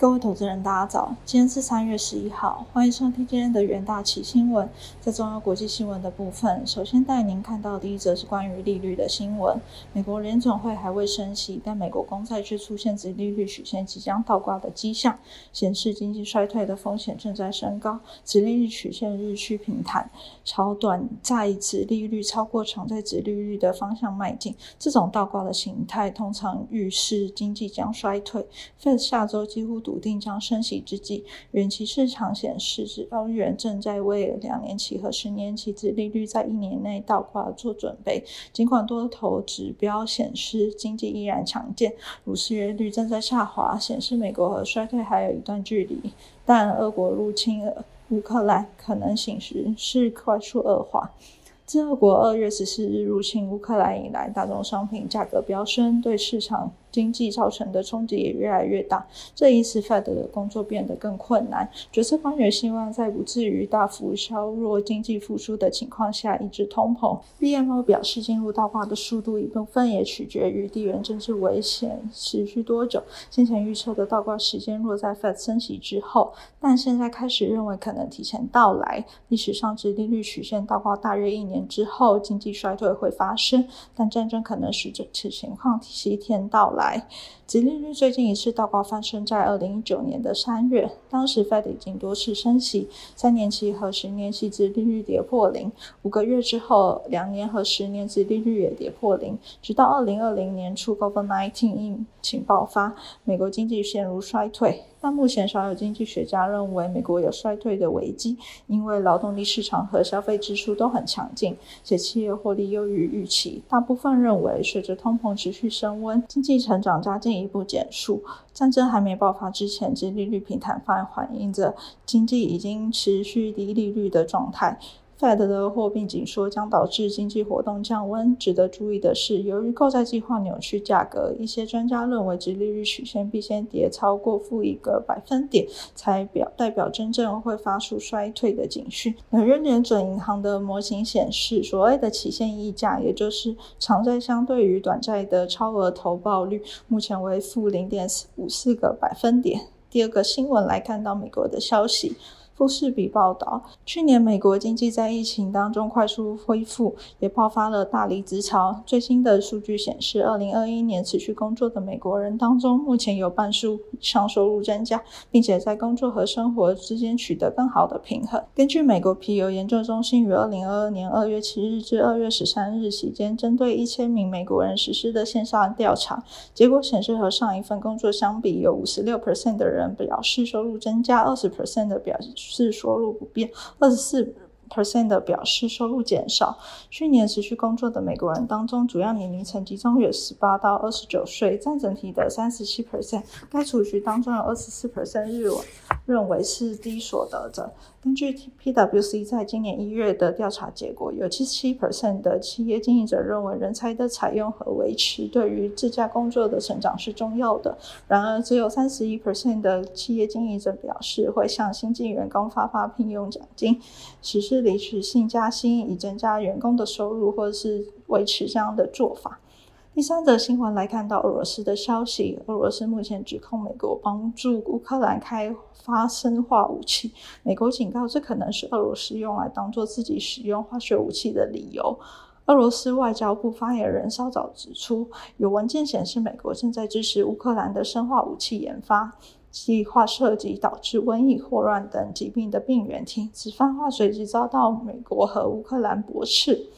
各位投资人，大家早！今天是三月十一号，欢迎收听今天的元大旗新闻。在重要国际新闻的部分，首先带您看到第一则是关于利率的新闻。美国联总会还未升息，但美国公债却出现殖利率曲线即将倒挂的迹象，显示经济衰退的风险正在升高。殖利率曲线日趋平坦，朝短债殖利率超过长债殖利率的方向迈进。这种倒挂的形态通常预示经济将衰退。Fed 下周几乎。笃定将升息之际，远期市场显示，指欧元正在为两年期和十年期指利率在一年内倒挂做准备。尽管多头指标显示经济依然强健，如失业率正在下滑，显示美国和衰退还有一段距离，但俄国入侵乌克兰可能形势是快速恶化。自俄国二月十四日入侵乌克兰以来，大宗商品价格飙升，对市场。经济造成的冲击也越来越大，这一次 Fed 的工作变得更困难。决策官员希望在不至于大幅削弱经济复苏的情况下抑制通膨。BMO 表示，进入倒挂的速度一部分也取决于地缘政治危险持续多久。先前预测的倒挂时间落在 Fed 升息之后，但现在开始认为可能提前到来。历史上，指利率曲线倒挂大约一年之后，经济衰退会发生，但战争可能使这次情况提前到来。来，殖利率最近一次倒挂发生在二零一九年的三月，当时 Fed 已经多次升息，三年期和十年期殖利率跌破零，五个月之后，两年和十年殖利率也跌破零，直到二零二零年初 COVID-19 疫情爆发，美国经济陷入衰退。但目前少有经济学家认为美国有衰退的危机，因为劳动力市场和消费支出都很强劲，且企业获利优于预期。大部分认为，随着通膨持续升温，经济成长加进一步减速。战争还没爆发之前，其利率平坦反映着经济已经持续低利率的状态。Fed 的货币紧缩将导致经济活动降温。值得注意的是，由于购债计划扭曲价格，一些专家认为，直利率曲线必先跌超过负一个百分点，才表代表真正会发出衰退的警讯。纽约联准银行的模型显示，所谓的期限溢价，也就是长债相对于短债的超额投报率，目前为负零点五四个百分点。第二个新闻来看到美国的消息。富士比报道，去年美国经济在疫情当中快速恢复，也爆发了大离职潮。最新的数据显示，二零二一年持续工作的美国人当中，目前有半数以上收入增加，并且在工作和生活之间取得更好的平衡。根据美国皮尤研究中心于二零二二年二月七日至二月十三日期间，针对一千名美国人实施的线上调查，结果显示，和上一份工作相比，有五十六 percent 的人表示收入增加，二十 percent 的表示。是收入不变，二十四 percent 的表示收入减少。去年持续工作的美国人当中，主要年龄层集中于十八到二十九岁，占整体的三十七 percent。该储蓄当中有二十四 percent 日认为是低所得者。根据 PwC 在今年一月的调查结果，有七十七 percent 的企业经营者认为人才的采用和维持对于自家工作的成长是重要的。然而，只有三十一 percent 的企业经营者表示会向新进员工发发聘用奖金，实施离职性加薪以增加员工的收入，或者是维持这样的做法。第三则新闻来看到俄罗斯的消息，俄罗斯目前指控美国帮助乌克兰开发生化武器。美国警告，这可能是俄罗斯用来当做自己使用化学武器的理由。俄罗斯外交部发言人稍早指出，有文件显示，美国正在支持乌克兰的生化武器研发计划，涉及导致瘟疫、霍乱等疾病的病原体。此番话随即遭到美国和乌克兰驳斥。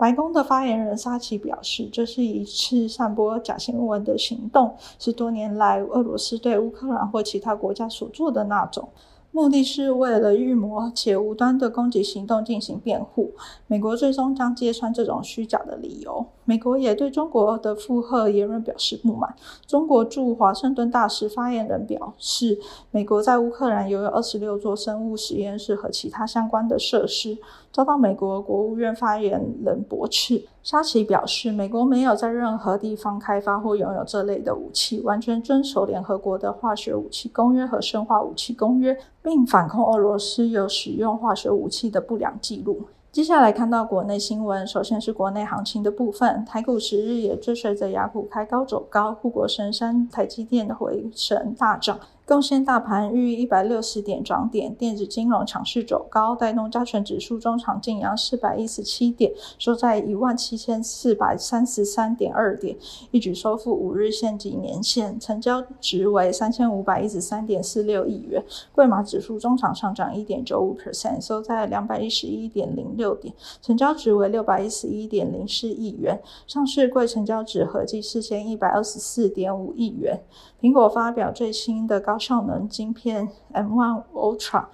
白宫的发言人沙奇表示，这是一次散播假新闻的行动，是多年来俄罗斯对乌克兰或其他国家所做的那种。目的是为了预谋且无端的攻击行动进行辩护。美国最终将揭穿这种虚假的理由。美国也对中国的附和言论表示不满。中国驻华盛顿大使发言人表示，美国在乌克兰拥有二十六座生物实验室和其他相关的设施，遭到美国国务院发言人驳斥。沙奇表示，美国没有在任何地方开发或拥有这类的武器，完全遵守联合国的化学武器公约和生化武器公约，并反控俄罗斯有使用化学武器的不良记录。接下来看到国内新闻，首先是国内行情的部分，台股十日也追随着雅股开高走高，护国神山台积电的回升大涨。贡献大盘逾一百六十点涨点，电子金融强势走高，带动加权指数中场净扬四百一十七点，收在一万七千四百三十三点二点，一举收复五日线及年线，成交值为三千五百一十三点四六亿元。贵马指数中场上涨一点九五 percent，收在两百一十一点零六点，成交值为六百一十一点零四亿元。上市贵成交值合计四千一百二十四点五亿元。苹果发表最新的高效能晶片 M1 Ultra。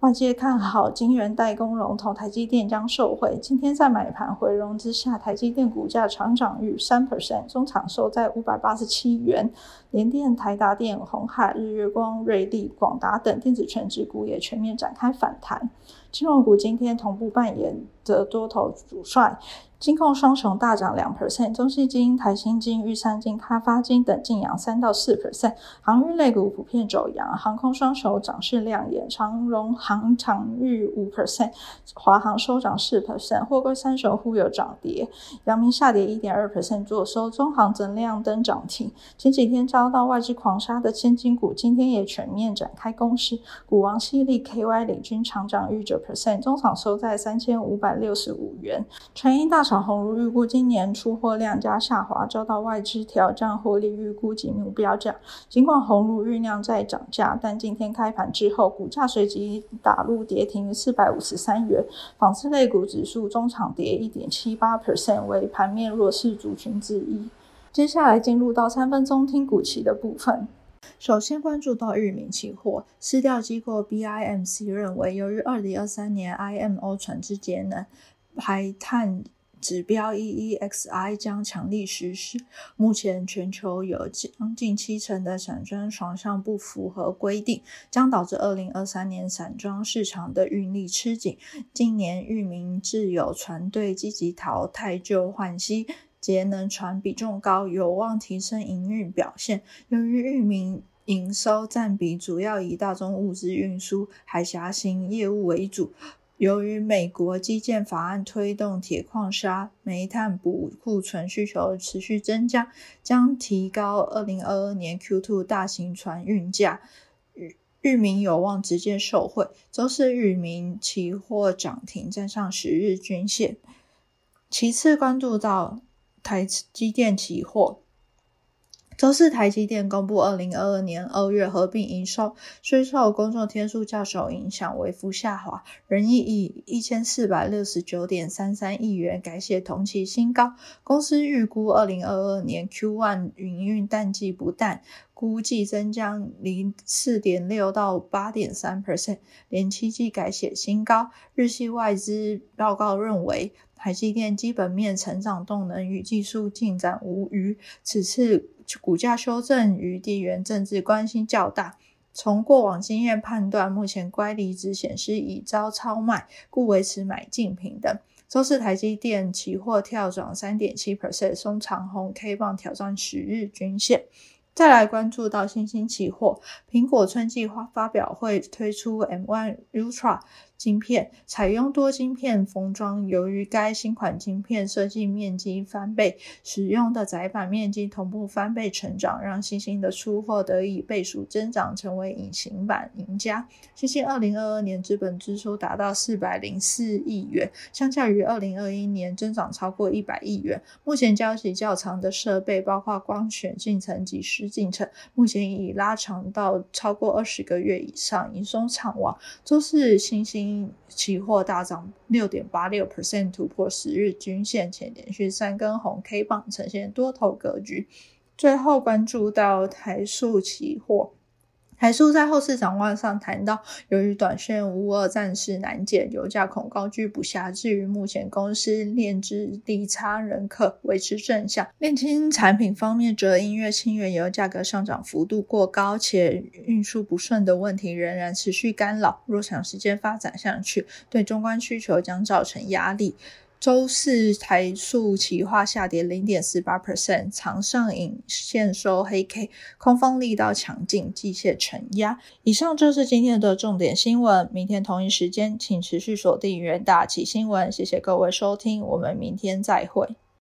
外界看好晶圆代工龙头台积电将受惠。今天在买盘回笼之下，台积电股价长涨逾三 percent，中场收在五百八十七元。联电、台达电、红海、日月光、瑞丽、广达等电子全指股也全面展开反弹。金融股今天同步扮演着多头主帅。金控双雄大涨两 percent，中信金、台新金、玉山金、开发金等净扬三到四 percent。航运类股普遍走阳，航空双雄涨势亮眼，长荣航长裕五 percent，华航收涨四 percent。货柜三雄互有涨跌，阳明下跌一点二 percent，做收。中航则亮灯涨停。前几天遭到外资狂杀的千金股，今天也全面展开攻势。股王犀利 KY 领军长涨逾九 percent，中场收在三千五百六十五元。全英大。长鸿儒预估今年出货量加下滑，遭到外资调降获利预估及目标价。尽管鸿儒酝酿在涨价，但今天开盘之后，股价随即打入跌停四百五十三元。纺织类股指数中场跌一点七八 percent，为盘面弱势族群之一。接下来进入到三分钟听股期的部分。首先关注到域名期货，市调机构 BIMC 认为，由于二零二三年 IMO 船只节能排碳。指标 EEXI 将强力实施。目前全球有将近七成的散装船上不符合规定，将导致二零二三年散装市场的运力吃紧。今年域名自有船队积极淘汰旧换新，节能船比重高，有望提升营运表现。由于域名营收占比主要以大宗物资运输、海峡型业务为主。由于美国基建法案推动铁矿砂、煤炭补库存需求持续增加，将提高二零二二年 Q2 大型船运价，域域名有望直接受惠。周四域名期货涨停，站上十日均线。其次关注到台积电期货。周四，台积电公布二零二二年二月合并营收，虽受工作天数较少影响，微幅下滑，仍以一千四百六十九点三三亿元改写同期新高。公司预估二零二二年 Q1 营运淡季不淡，估计增将零四点六到八点三 percent，连七季改写新高。日系外资报告认为，台积电基本面成长动能与技术进展无虞。此次。股价修正与地缘政治关系较大。从过往经验判断，目前乖离值显示已遭超卖，故维持买进平等。周四台积电期货跳涨三点七 percent，松长红 K 棒挑战十日均线。再来关注到新兴期货，苹果春季发发表会推出 M1 Ultra。晶片采用多晶片封装，由于该新款晶片设计面积翻倍，使用的载板面积同步翻倍成长，让星星的出货得以倍数增长，成为隐形版赢家。星星二零二二年资本支出达到四百零四亿元，相较于二零二一年增长超过一百亿元。目前交期较长的设备，包括光选进程及湿进程，目前已拉长到超过二十个月以上，营收畅旺。周四星星期货大涨六点八六 percent，突破十日均线，且连续三根红 K 棒，呈现多头格局。最后关注到台塑期货。台塑在后市展望上谈到，由于短线乌二战事难解，油价恐高居不下。至于目前公司炼制利差仍可维持正向。炼氢产品方面，则因为轻原油价格上涨幅度过高，且运输不顺的问题仍然持续干扰。若长时间发展下去，对中观需求将造成压力。周四台塑企化下跌零点四八 percent，长上影线收黑 K，空方力道强劲，机械承压。以上就是今天的重点新闻，明天同一时间请持续锁定元大旗新闻。谢谢各位收听，我们明天再会。